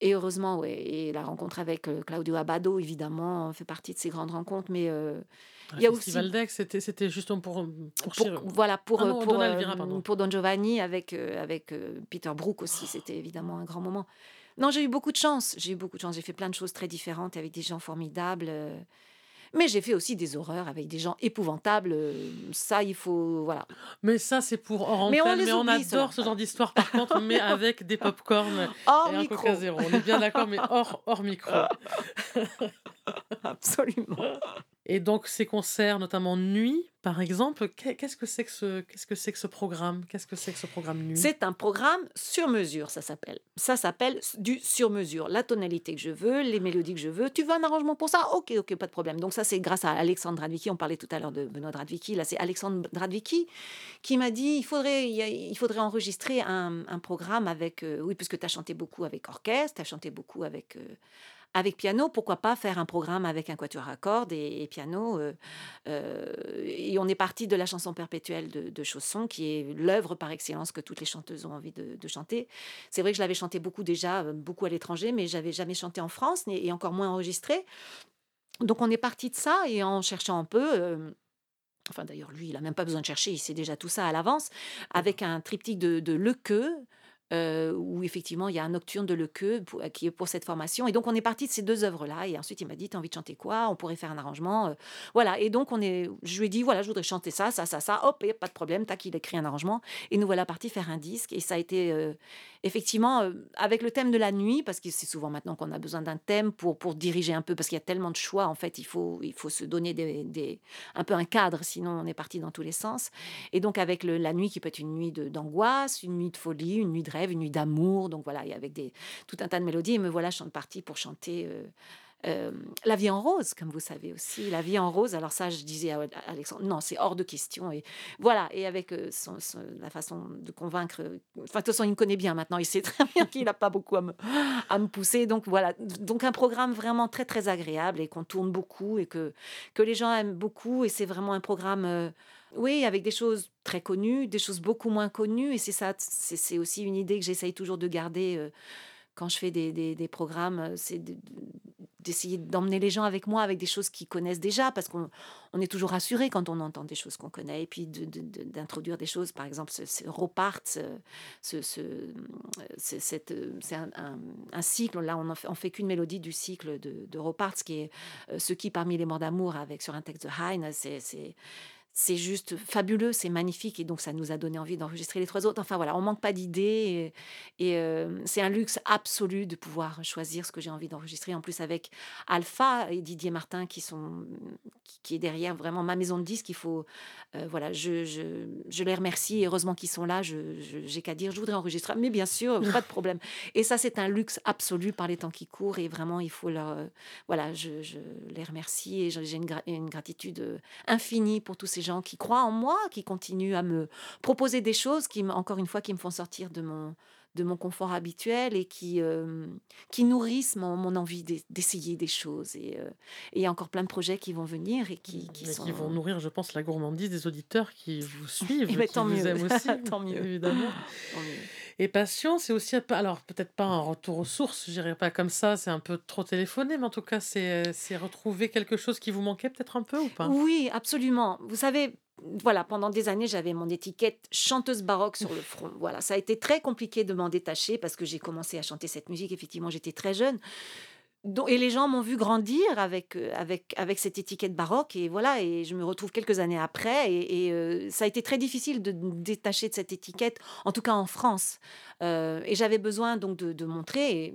et heureusement, ouais. Et la rencontre avec euh, Claudio Abado, évidemment, fait partie de ces grandes rencontres. Mais. Euh, il y a aussi c'était c'était justement pour, pour, voilà pour ah pour, pour, Don Giovanni avec avec Peter Brook aussi c'était évidemment un grand moment non, j'ai eu beaucoup de chance. J'ai eu beaucoup de chance. J'ai fait plein de choses très différentes avec des gens formidables. Euh. Mais j'ai fait aussi des horreurs avec des gens épouvantables. Euh. Ça, il faut. Voilà. Mais ça, c'est pour hors mais on, mais on adore ce genre d'histoire, par contre, mais [laughs] avec des pop-corn et un Coca Zéro. On est bien d'accord, mais hors, hors micro. [laughs] Absolument. Et donc ces concerts, notamment nuit, par exemple, qu'est-ce que c'est que ce, qu'est-ce que c'est que ce programme? Qu'est-ce que c'est que ce programme nuit? C'est un programme sur mesure, ça s'appelle. Ça s'appelle du sur mesure. La tonalité que je veux, les mélodies que je veux. Tu veux un arrangement pour ça? Ok, ok, pas de problème. Donc ça, c'est grâce à Alexandre Dradvicki. On parlait tout à l'heure de Benoît Dradvicki. Là, c'est Alexandre Dradvicki qui m'a dit il faudrait, il faudrait enregistrer un, un programme avec, euh, oui, puisque tu as chanté beaucoup avec orchestre, tu as chanté beaucoup avec euh, avec piano, pourquoi pas faire un programme avec un quatuor à cordes et, piano euh, euh, Et on est parti de la chanson perpétuelle de, Chausson, qui est l'œuvre par excellence que toutes les chanteuses ont envie de, chanter. C'est vrai que je l'avais chanté beaucoup déjà, euh, beaucoup à l'étranger, mais j'avais jamais chanté en France et encore moins enregistré. Donc on est parti de ça et en cherchant un peu. Enfin, d'ailleurs, lui, il n'a même pas besoin de chercher, il sait déjà tout ça à l'avance, avec un triptyque de, de Lequeux, euh, où effectivement il y a un nocturne de Lequeux pour, qui est pour cette formation. Et donc on est parti de ces deux œuvres-là. Et ensuite il m'a dit, tu as envie de chanter quoi? On pourrait faire un arrangement. Euh, voilà. Et donc on est, je lui ai dit, voilà, je voudrais chanter ça, ça, ça, ça. Hop, et pas de problème. Tac, il écrit un arrangement. Et nous voilà partis faire un disque. Et ça a été euh, effectivement avec le thème de la nuit, parce que c'est souvent maintenant qu'on a besoin d'un thème pour, pour diriger un peu, parce qu'il y a tellement de choix. En fait, il faut, il faut se donner des, un peu un cadre, sinon on est parti dans tous les sens. Et donc avec la nuit qui peut être une nuit d'angoisse, une nuit de folie, une nuit de rêve une nuit d'amour. Donc voilà, avec des, tout un tas de mélodies. Et me voilà partie pour chanter. Euh, euh, la vie en rose, comme vous savez aussi, la vie en rose. Alors ça, je disais à Alexandre, non, c'est hors de question. Et voilà, et avec euh, la façon de convaincre, enfin de toute façon, il me connaît bien maintenant, il sait très bien qu'il n'a pas beaucoup à me, à me pousser. Donc voilà, donc un programme vraiment très très agréable et qu'on tourne beaucoup et que que les gens aiment beaucoup. Et c'est vraiment un programme oui, avec des choses très connues, des choses beaucoup moins connues. Et c'est ça, c'est aussi une idée que j'essaye toujours de garder euh, quand je fais des, des, programmes. Euh, c'est d'essayer d'emmener les gens avec moi avec des choses qu'ils connaissent déjà, parce qu'on on est toujours rassuré quand on entend des choses qu'on connaît. Et puis d'introduire des choses, par exemple, ce, ce ce, ce, c'est un, un, cycle. Là, on ne fait, fait qu'une mélodie du cycle de, de Ropart, qui est euh, Ce qui parmi les morts d'amour, avec sur un texte de Heine. C'est c'est juste fabuleux, c'est magnifique et donc ça nous a donné envie d'enregistrer les trois autres. Enfin voilà, on manque pas d'idées et, euh, c'est un luxe absolu de pouvoir choisir ce que j'ai envie d'enregistrer. En plus avec Alpha et Didier Martin qui sont qui, est derrière vraiment ma maison de disques. Il faut euh, voilà, je, je, je, les remercie heureusement qu'ils sont là. Je j'ai qu'à dire, je voudrais enregistrer, mais bien sûr, pas de problème. Et ça c'est un luxe absolu par les temps qui courent et vraiment il faut leur euh, voilà, je, les remercie et j'ai une, une gratitude infinie pour tous ces gens qui croient en moi, qui continuent à me proposer des choses, qui, encore une fois, qui me font sortir de mon, de mon confort habituel et qui, euh, qui nourrissent mon, mon envie d'e- d'essayer des choses. Et euh, et il y a encore plein de projets qui vont venir et qui, qui sont... qui vont nourrir, je pense, la gourmandise des auditeurs qui vous [laughs] suivent, Eh ben, qui tant vous mieux, aiment aussi, [laughs] tant mieux. évidemment. [laughs] Tant mieux. Et passion, c'est aussi, un peu- alors peut-être pas un retour aux sources, je dirais pas comme ça, c'est un peu trop téléphoné, mais en tout cas, c'est c'est retrouver quelque chose qui vous manquait peut-être un peu ou pas? Oui, absolument. Vous savez, voilà, pendant des années, j'avais mon étiquette chanteuse baroque sur le front. Voilà, ça a été très compliqué de m'en détacher parce que j'ai commencé à chanter cette musique. Effectivement, j'étais très jeune. Donc- et les gens m'ont vu grandir avec, euh, avec, avec cette étiquette baroque. Et voilà, et je me retrouve quelques années après. Et, et, euh, ça a été très difficile de me détacher de cette étiquette, en tout cas en France. Euh, et j'avais besoin donc de, de montrer. et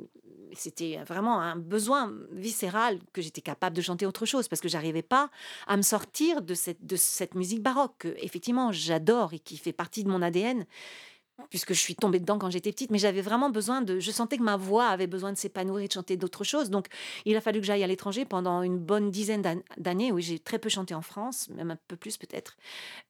C'était vraiment un besoin viscéral que j'étais capable de chanter autre chose parce que j'arrivais pas à me sortir de cette, de cette musique baroque que, effectivement, j'adore et qui fait partie de mon ADN puisque je suis tombée dedans quand j'étais petite, mais j'avais vraiment besoin de... Je sentais que ma voix avait besoin de s'épanouir et de chanter d'autres choses. Donc, il a fallu que j'aille à l'étranger pendant une bonne dizaine d'an- d'années. Oui, j'ai très peu chanté en France, même un peu plus peut-être.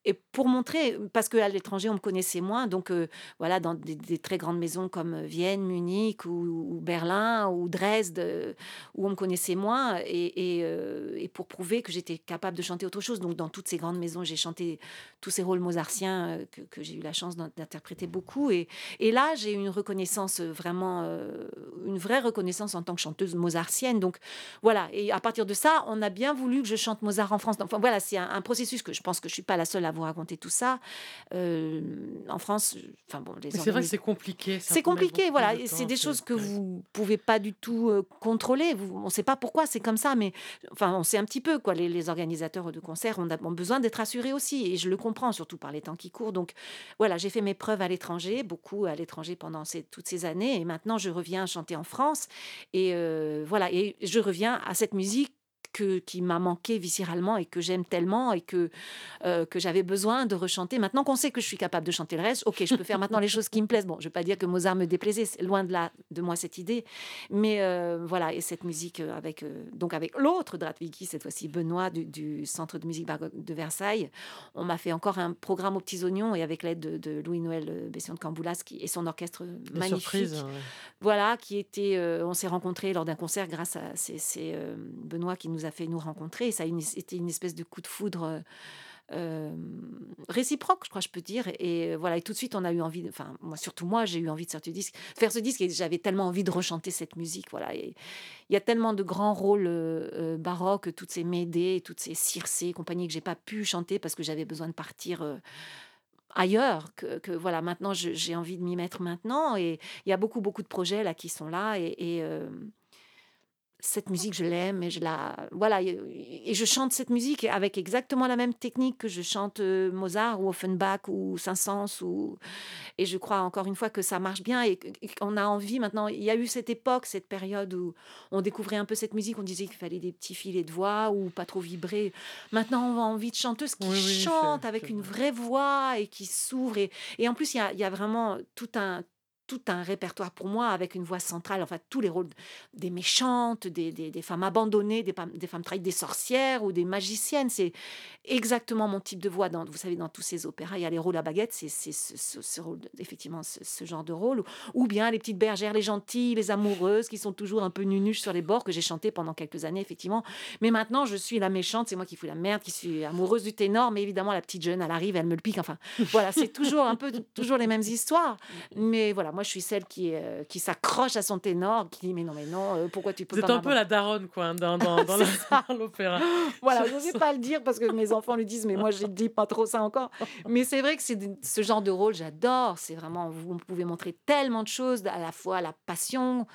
Et pour montrer, parce qu'à l'étranger, on me connaissait moins. Donc, euh, voilà, dans des, très grandes maisons comme Vienne, Munich ou, Berlin ou Dresde, où on me connaissait moins. Euh, et pour prouver que j'étais capable de chanter autre chose. Donc, dans toutes ces grandes maisons, j'ai chanté tous ces rôles mozartiens euh, que, que j'ai eu la chance d'in- d'interpréter beaucoup. Et, et là, j'ai une reconnaissance euh, vraiment, euh, une vraie reconnaissance en tant que chanteuse mozartienne. Donc voilà, et à partir de ça, on a bien voulu que je chante Mozart en France. Enfin voilà, c'est un, un processus que je pense que je suis pas la seule à vous raconter tout ça. Euh, en France, enfin bon, les c'est vrai que c'est compliqué. c'est compliqué, voilà. de C'est des choses que ouais. vous pouvez pas du tout euh, contrôler. Vous, on ne sait pas pourquoi c'est comme ça, mais enfin, on sait un petit peu quoi. Les, les organisateurs de concerts ont, ont besoin d'être assurés aussi, et je le comprends, surtout par les temps qui courent. Donc voilà, j'ai fait mes preuves à l'étranger, beaucoup à l'étranger pendant toutes ces années, et maintenant je reviens chanter en France, et euh, voilà, et je reviens à cette musique. Que, qui m'a manqué viscéralement et que j'aime tellement et que, euh, que j'avais besoin de rechanter. Maintenant qu'on sait que je suis capable de chanter le reste, ok, je peux faire maintenant les choses qui me plaisent. Bon, je ne vais pas dire que Mozart me déplaisait, c'est loin de là de moi cette idée, mais euh, voilà, et cette musique euh, avec euh, donc avec l'autre Dratwiki, cette fois-ci Benoît du, du Centre de musique de Versailles, on m'a fait encore un programme aux petits oignons et avec l'aide de, de Louis-Noël Bession de Camboulas qui, et son orchestre Des magnifique surprises, ouais. voilà, qui était, on s'est rencontrés lors d'un concert grâce à c'est Benoît qui nous a fait nous rencontrer. Et ça a une, été une espèce de coup de foudre euh, euh, réciproque, je crois, je peux dire. Et voilà, et tout de suite, on a eu envie, de- enfin, moi, surtout moi, j'ai eu envie de faire ce disque, faire ce disque, et j'avais tellement envie de rechanter cette musique. Voilà, et il y a tellement de grands rôles euh, baroques, toutes ces Médées, toutes ces Circé, compagnie que j'ai pas pu chanter parce que j'avais besoin de partir. ailleurs que, voilà maintenant j'ai envie de m'y mettre maintenant et il y a beaucoup beaucoup de projets là qui sont là et, cette musique je l'aime et je la voilà et, je chante cette musique avec exactement la même technique que je chante euh, Mozart ou Offenbach ou Saint-Saëns ou et je crois encore une fois que ça marche bien et, qu'on a envie maintenant il y a eu cette époque cette période où on découvrait un peu cette musique on disait qu'il fallait des petits filets de voix ou pas trop vibrer maintenant on a envie de chanteuses qui Oui, oui, c'est- chantent avec une vrai. vraie voix et qui s'ouvrent et, et en plus il y a, il y a vraiment tout un tout un répertoire pour moi avec une voix centrale, enfin tous les rôles des méchantes, des, des, femmes abandonnées, des, des femmes trahies, des sorcières ou des magiciennes. C'est exactement mon type de voix. Dans, vous savez, dans tous ces opéras, il y a les rôles à baguette, c'est ce, ce- rôle, effectivement ce, genre de rôle. Ou, ou bien les petites bergères, les gentilles, les amoureuses qui sont toujours un peu nunuches sur les bords, que j'ai chanté pendant quelques années, effectivement. Mais maintenant, je suis la méchante, c'est moi qui fous la merde, qui suis amoureuse du ténor, mais évidemment, la petite jeune, elle arrive, elle me le pique. Enfin, voilà, c'est toujours un peu toujours les mêmes histoires. Mais voilà, moi, je suis celle qui, euh, qui s'accroche à son ténor, qui dit Mais non, mais non, euh, pourquoi tu peux Vous pas un peu la daronne, quoi, dans, dans, [laughs] dans dans l'opéra. [gasps] Voilà, je ne vais pas le dire parce que mes enfants lui disent, mais moi, je ne [laughs] dis pas trop ça encore. Mais c'est vrai que c'est ce genre de rôle, j'adore. C'est vraiment, vous pouvez montrer tellement de choses, à la fois la passion,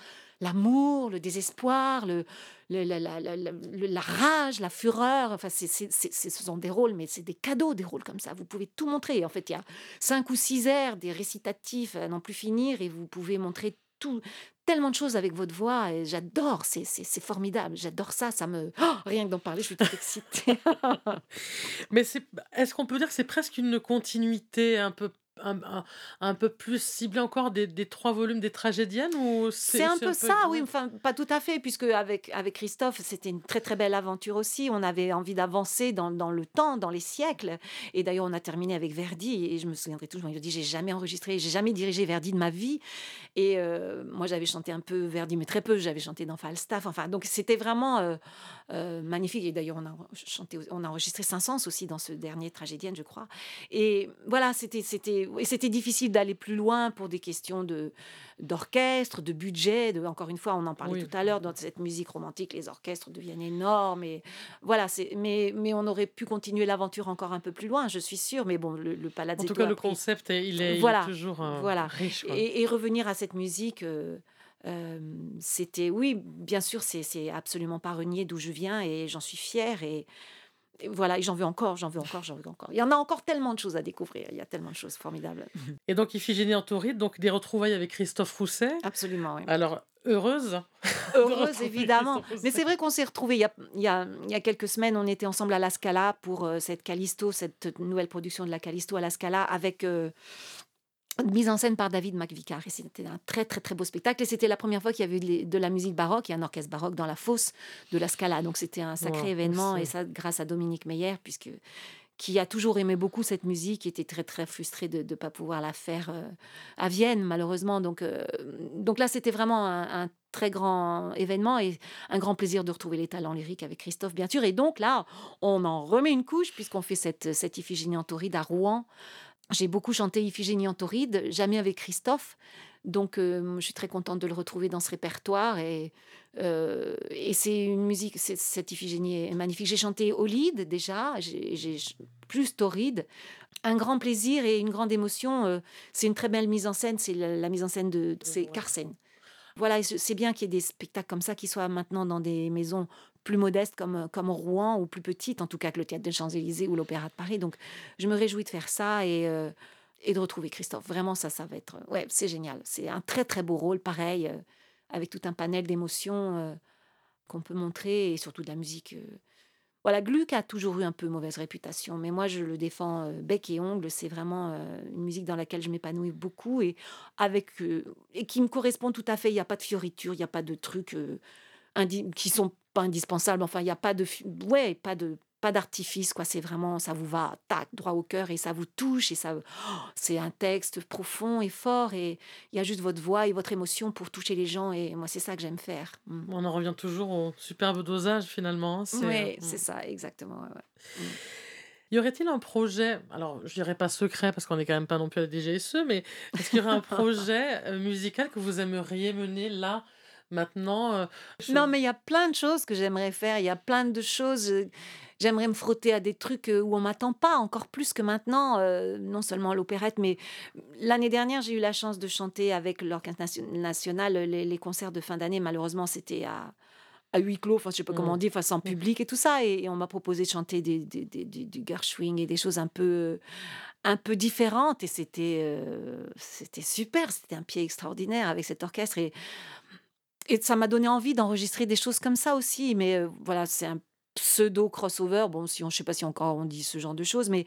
l'amour, le désespoir, le, la, la- la- la- rage, la fureur. Enfin, c'est- ce sont des rôles, mais c'est des cadeaux, des rôles comme ça. Vous pouvez tout montrer. En fait, il y a cinq ou six airs, des récitatifs à n'en plus finir, et vous pouvez montrer tout, tellement de choses avec votre voix. Et j'adore, c'est, c'est, c'est formidable. J'adore ça. Ça me, Oh, rien que d'en parler, je suis toute excitée. [laughs] Mais c'est, est-ce qu'on peut dire que c'est presque une continuité un peu un un un peu plus ciblé encore des des 3 volumes des Tragédiennes ou C'est un peu ça, oui, enfin, pas tout à fait, puisque avec avec Christophe, c'était une très, très belle aventure aussi. On avait envie d'avancer dans dans le temps, dans les siècles. Et d'ailleurs, on a terminé avec Verdi et je me souviendrai toujours, il m'a dit: «J'ai jamais enregistré, j'ai jamais dirigé Verdi de ma vie» et heu, moi, j'avais chanté un peu Verdi, mais très peu. J'avais chanté dans Falstaff, enfin, donc c'était vraiment, heu heu, magnifique. Et d'ailleurs, on a chanté on a enregistré Saint-Saëns aussi dans ce dernier Tragédienne, je crois. Et voilà, c'était c'était et c'était difficile d'aller plus loin pour des questions de d'orchestre, de budget, de encore une fois, on en parlait Oui. tout à l'heure, dans cette musique romantique, les orchestres deviennent énormes et voilà, c'est mais mais on aurait pu continuer l'aventure encore un peu plus loin, je suis sûre, mais bon, le le En tout cas, le pris concept est il est il est voilà, toujours, heu, voilà riche, quoi. et et revenir à cette musique, heu, hem, c'était oui, bien sûr, c'est c'est absolument pas renier d'où je viens et j'en suis fière et et voilà j'en veux encore, j'en veux encore, j'en veux encore. Il y en a encore tellement de choses à découvrir, il y a tellement de choses formidables. [laughs] Et donc Iphigénie en tauride, donc des retrouvailles avec Christophe Rousset. Absolument, oui. Alors, heureuse [laughs] Heureuse évidemment, mais c'est vrai qu'on s'est retrouvés il y a il y a il y a quelques semaines, on était ensemble à la Scala pour, heu, cette Callisto, cette nouvelle production de la Callisto à la Scala avec, heu, mise en scène par David McVicar et c'était un très, très, très beau spectacle. Et c'était la première fois qu'il y avait de la musique baroque. Et un orchestre baroque dans la fosse de la Scala, donc c'était un sacré événement. et ça grâce à Dominique Meyer puisque qui a toujours aimé beaucoup cette musique, qui était très, très frustré de de pas pouvoir la faire, heu, à Vienne malheureusement. Donc heu, donc là, c'était vraiment un un très grand événement et un grand plaisir de retrouver les talents lyriques avec Christophe, bien sûr. Et donc là, on en remet une couche puisqu'on fait cette cette Iphigénie en tauride à Rouen. J'ai beaucoup chanté Iphigénie en tauride, jamais avec Christophe, donc heu, je suis très contente de le retrouver dans ce répertoire et et c'est une musique c'est cette Iphigénie est magnifique. J'ai chanté Aulide déjà, j'ai plus Tauride. Un grand plaisir et une grande émotion, heu, c'est une très belle mise en scène, c'est la la mise en scène de c'est Ouais. Carsen. Voilà c'est bien qu'il y ait des spectacles comme ça qui soient maintenant dans des maisons plus modestes comme, heu, comme Rouen ou plus petites, en tout cas que le Théâtre des Champs-Élysées ou l'Opéra de Paris, donc je me réjouis de faire ça et heu et de retrouver Christophe. Vraiment ça, ça va être, heu, ouais, c'est génial. C'est un très, très beau rôle pareil, avec tout un panel d'émotions, qu'on peut montrer et surtout de la musique, voilà, Gluck a toujours eu un peu mauvaise réputation, mais moi je le défends, bec et ongles. C'est vraiment, une musique dans laquelle je m'épanouis beaucoup et avec, et qui me correspond tout à fait. Il y a pas de fioritures, il y a pas de trucs, qui sont pas indispensables. Enfin, il y a pas de ouais, pas de pas d'artifice, quoi. C'est vraiment ça vous va, tac, droit au cœur et ça vous touche et ça c'est un texte profond et fort et il y a juste votre voix et votre émotion pour toucher les gens et moi c'est ça que j'aime faire. Mmh. On en revient toujours au superbe dosage finalement, hein, c'est, mmh. c'est ça, exactement, ouais, ouais. Mmh. Y aurait-il un projet, alors je dirais pas secret parce qu'on est quand même pas non plus à la DGSE, mais est-ce qu'il y aurait un [laughs] projet, heu, musical que vous aimeriez mener là, maintenant, heu, Non, mais il y a plein de choses que j'aimerais faire. Il y a plein de choses, heu, j'aimerais me frotter à des trucs, heu, où on m'attend pas, encore plus que maintenant, non seulement l'opérette, mais l'année dernière, j'ai eu la chance de chanter avec l'Orchestre nation national, les les concerts de fin d'année. Malheureusement, c'était à à huis clos, enfin, je sais pas comment on Mmh. dit, enfin, sans Mmh. public et tout ça et et on m'a proposé de chanter des des du Gershwin et des choses un peu, un peu différentes et c'était, super. C'était un pied extraordinaire avec cet orchestre et et ça m'a donné envie d'enregistrer des choses comme ça aussi, mais voilà, c'est un pseudo crossover. Bon, si on je sais pas si encore on dit ce genre de choses, mais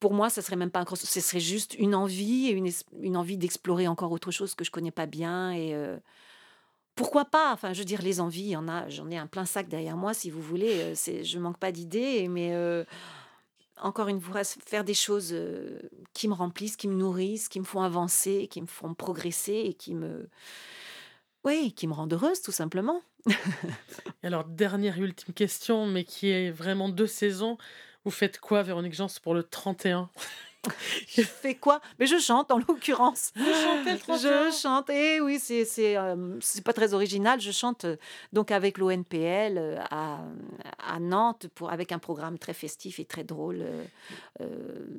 pour moi, ça serait même pas un cross ce serait juste une envie et une une envie d'explorer encore autre chose que je connais pas bien et pourquoi pas? Enfin, je veux dire, les envies, en a j'en ai un plein sac derrière moi si vous voulez, c'est je manque pas d'idées mais encore une fois, faire des choses, qui me remplissent, qui me nourrissent, qui me font avancer, qui me font progresser et qui me oui, qui me rendent heureuse tout simplement. [laughs] Alors dernière et ultime question, mais qui est vraiment de saison. Vous faites quoi Véronique Gens pour le 31? [laughs] Je fais quoi? Mais je chante en l'occurrence. Vous chantez le 31? Je chante et oui, c'est c'est, c'est pas très original. Je chante, heu, donc avec l'ONPL, heu, à à Nantes pour avec un programme très festif et très drôle, heu,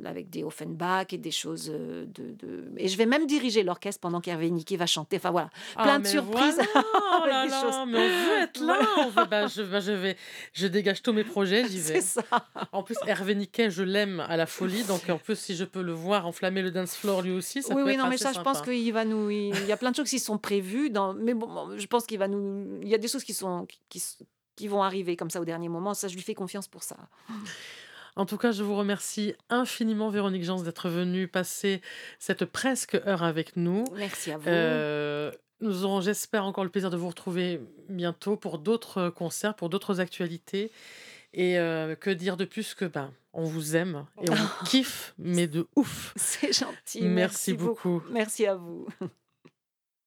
avec des Offenbach et des choses, de de et je vais même diriger l'orchestre pendant qu'Hervé Niquet va chanter. Enfin voilà, plein Ah de mais surprises voilà! [laughs] Oh avec là des là, choses mais on veut être là! On veut bah, je bah, je vais je dégage tous mes projets, j'y [laughs] vais. ça. En plus, Hervé Niquet, je l'aime à la folie, donc en plus, si je peux le voir enflammer le dance floor lui aussi. Oui, oui, non, mais ça, je pense qu'il va nous. Il y a plein de choses qui sont prévues. Mais bon, je pense qu'il va nous. Il y a des choses qui, sont... qui, vont arriver comme ça au dernier moment. Ça, je lui fais confiance pour ça. En tout cas, je vous remercie infiniment, Véronique Jans, d'être venue passer cette presque heure avec nous. Merci à vous. Euh, nous aurons, j'espère, encore le plaisir de vous retrouver bientôt pour d'autres concerts, pour d'autres actualités. Et euh, que dire de plus que ben, on vous aime et on [laughs] kiffe, mais de ouf. C'est gentil. Merci, beaucoup. Merci à vous. [laughs]